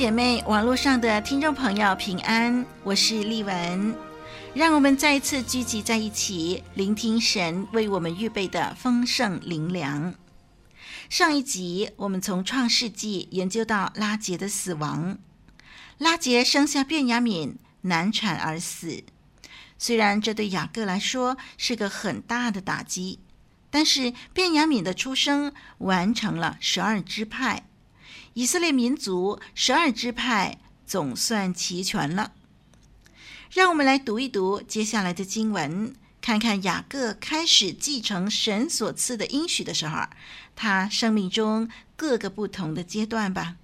姐妹，网络上的听众朋友平安，我是丽文，让我们再一次聚集在一起，聆听神为我们预备的丰盛灵粮。上一集我们从创世纪研究到拉杰的死亡，拉杰生下便雅悯，难产而死。虽然这对雅各来说是个很大的打击，但是便雅悯的出生完成了十二支派。以色列民族十二支派总算齐全了。让我们来读一读接下来的经文，看看雅各开始继承神所赐的应许的时候，他生命中各个不同的阶段吧。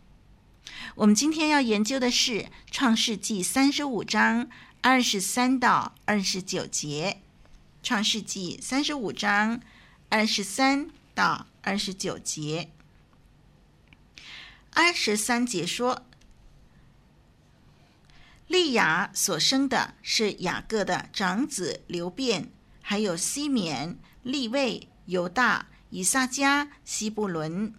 我们今天要研究的是《创世记》三十五章二十三到二十九节，《创世记》三十五章二十三到二十九节。二十三节说，利亚所生的是雅各的长子流便，还有西缅、利未、犹大、以萨迦、西布伦。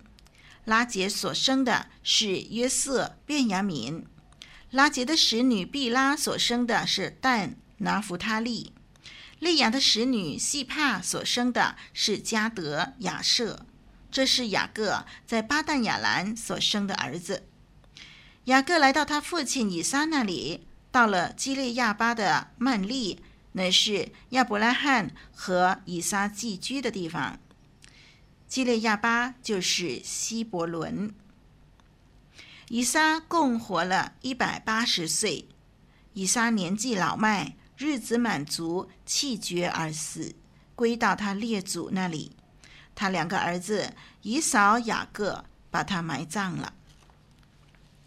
拉结所生的是约瑟、便雅悯。拉结的使女毕拉所生的是但、拿弗他利。利亚的使女细帕所生的是迦得、亚设。这是雅各在巴旦亚兰所生的儿子。雅各来到他父亲以撒那里，到了基列亚巴的曼利，那是亚伯拉罕和以撒寄居的地方。基列亚巴就是希伯伦。以撒共活了一百八十岁。以撒年纪老迈，日子满足，气绝而死，归到他列祖那里。他两个儿子以扫、雅各把他埋葬了。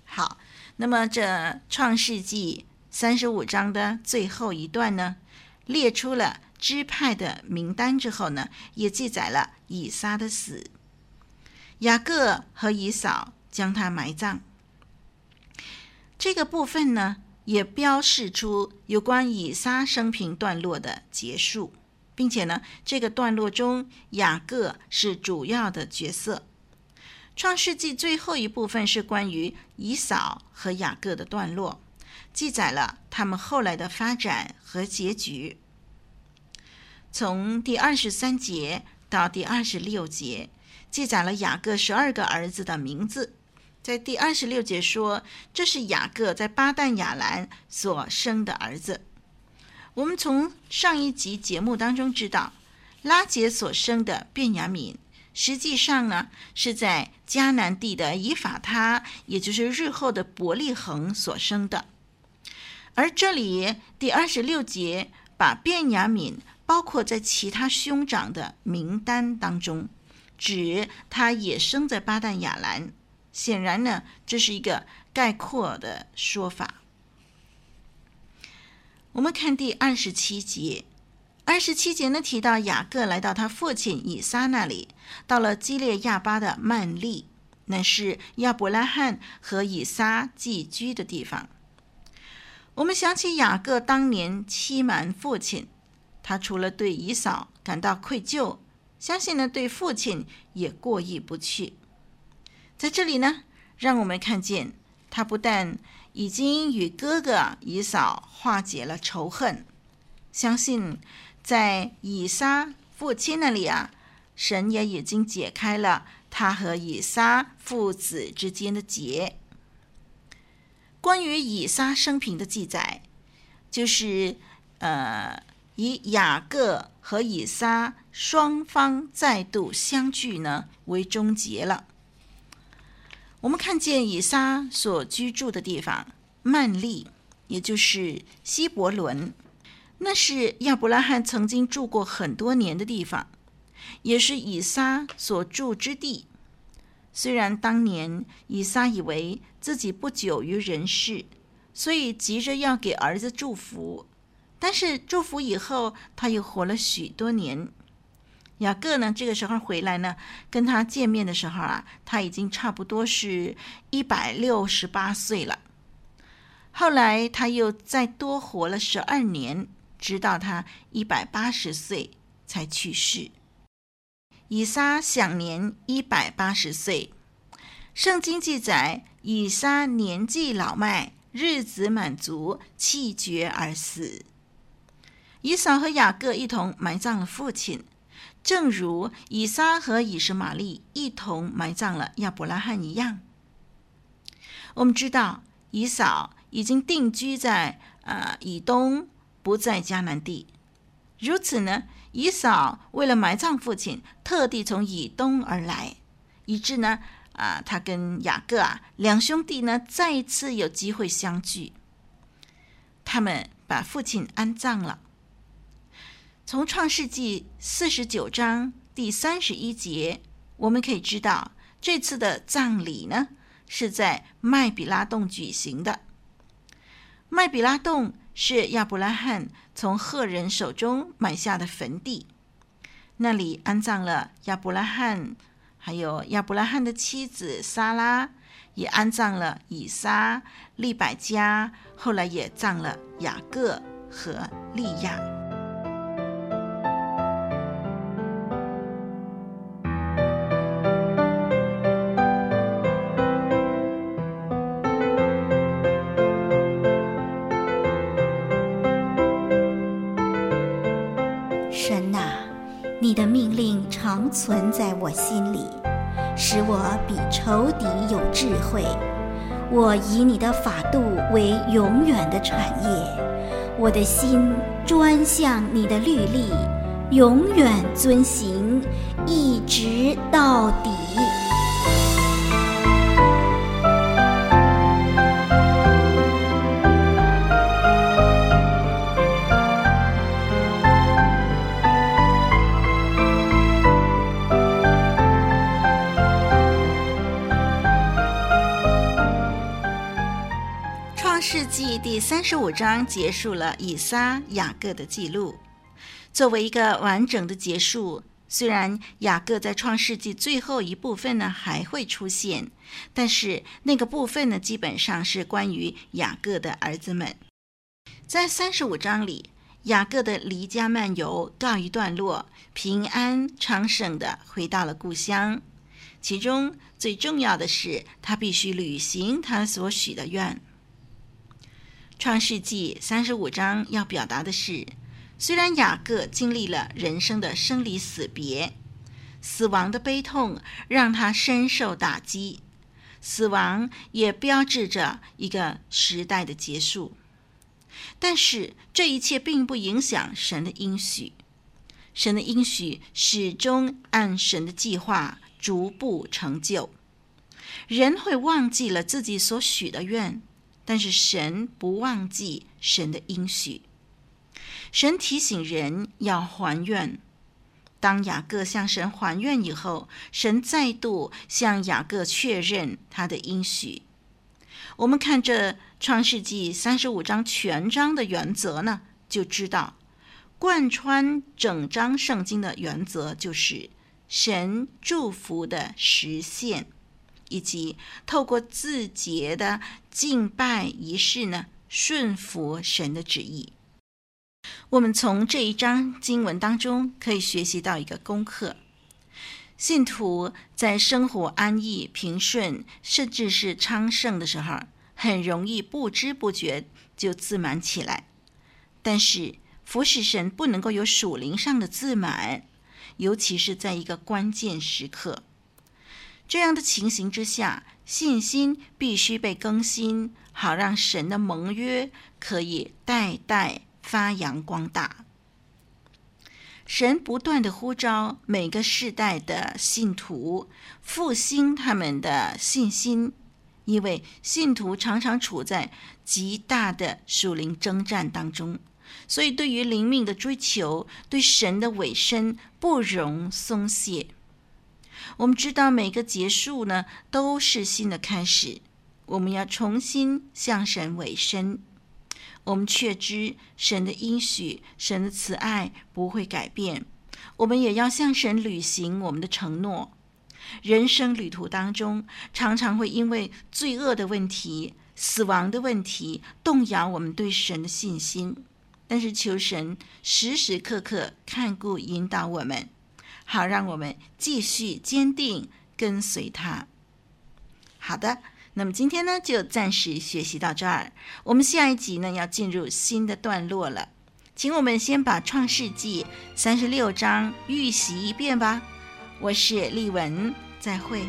好，那么这创世纪三十五章的最后一段呢，列出了支派的名单之后呢，也记载了以撒的死。雅各和以扫将他埋葬。这个部分呢，也标示出有关以撒生平段落的结束。并且呢，这个段落中雅各是主要的角色。创世纪最后一部分是关于以扫和雅各的段落，记载了他们后来的发展和结局。从第二十三节到第二十六节，记载了雅各十二个儿子的名字。在第二十六节说，这是雅各在巴旦亚兰所生的儿子。我们从上一集节目当中知道，拉结所生的便雅悯，实际上呢是在迦南地的以法他，也就是日后的伯利恒所生的。而这里第二十六节把便雅悯包括在其他兄长的名单当中，指他也生在巴旦亚兰。显然呢，这是一个概括的说法。我们看第二十七节，二十七节呢提到雅各来到他父亲以撒那里，到了基列亚巴的曼利，那是亚伯拉罕和以撒寄居的地方。我们想起雅各当年欺瞒父亲，他除了对以扫感到愧疚，相信呢对父亲也过意不去。在这里呢，让我们看见他不但已经与哥哥以扫化解了仇恨，相信在以撒父亲那里啊，神也已经解开了他和以撒父子之间的结。关于以撒生平的记载，就是呃，以雅各和以撒双方再度相聚呢为终结了。我们看见以撒所居住的地方曼利，也就是希伯伦，那是亚伯拉罕曾经住过很多年的地方，也是以撒所住之地。虽然当年以撒以为自己不久于人世，所以急着要给儿子祝福，但是祝福以后，他又活了许多年。雅各呢，这个时候回来呢，跟他见面的时候啊，他已经差不多是一百六十八岁了。后来他又再多活了十二年，直到他一百八十岁才去世。以撒享年一百八十岁。圣经记载，以撒年纪老迈，日子满足，气绝而死。以扫和雅各一同埋葬了父亲。正如以撒和以实玛利一同埋葬了亚伯拉罕一样，我们知道以扫已经定居在呃以东，不在迦南地。如此呢，以扫为了埋葬父亲，特地从以东而来，以致呢啊、他跟雅各啊两兄弟呢再一次有机会相聚。他们把父亲安葬了。从创世纪四十九章第三十一节，我们可以知道，这次的葬礼呢是在麦比拉洞举行的。麦比拉洞是亚伯拉罕从赫人手中买下的坟地，那里安葬了亚伯拉罕，还有亚伯拉罕的妻子撒拉，也安葬了以撒、利百加，后来也葬了雅各和利亚。你的命令常存在我心里，使我比仇敌有智慧。我以你的法度为永远的产业，我的心专向你的律例，永远遵行，一直到底。世纪第三十五章结束了以撒、雅各的记录，作为一个完整的结束。虽然雅各在创世纪最后一部分呢还会出现，但是那个部分呢基本上是关于雅各的儿子们。在三十五章里，雅各的离家漫游告一段落，平安昌盛的回到了故乡。其中最重要的是，他必须履行他所许的愿。创世纪三十五章要表达的是，虽然雅各经历了人生的生离死别，死亡的悲痛让他深受打击，死亡也标志着一个时代的结束，但是这一切并不影响神的应许，神的应许始终按神的计划逐步成就。人会忘记了自己所许的愿。但是神不忘记神的应许，神提醒人要还愿。当雅各向神还愿以后，神再度向雅各确认他的应许。我们看这创世纪三十五章全章的原则呢，就知道贯穿整章圣经的原则就是神祝福的实现。以及透过自洁的敬拜仪式呢，顺服神的旨意。我们从这一章经文当中可以学习到一个功课：信徒在生活安逸、平顺，甚至是昌盛的时候，很容易不知不觉就自满起来。但是服侍神不能够有属灵上的自满，尤其是在一个关键时刻。这样的情形之下，信心必须被更新，好让神的盟约可以代代发扬光大。神不断地呼召每个世代的信徒复兴他们的信心，因为信徒常常处在极大的属灵征战当中，所以对于灵命的追求，对神的委身不容松懈。我们知道每个结束呢，都是新的开始。我们要重新向神委身。我们确知神的应许、神的慈爱不会改变。我们也要向神履行我们的承诺。人生旅途当中，常常会因为罪恶的问题、死亡的问题，动摇我们对神的信心。但是求神时时刻刻看顾引导我们，好让我们继续坚定跟随他。好的，那么今天呢，就暂时学习到这儿。我们下一集呢，要进入新的段落了，请我们先把创世纪三十六章预习一遍吧。我是丽文，再会。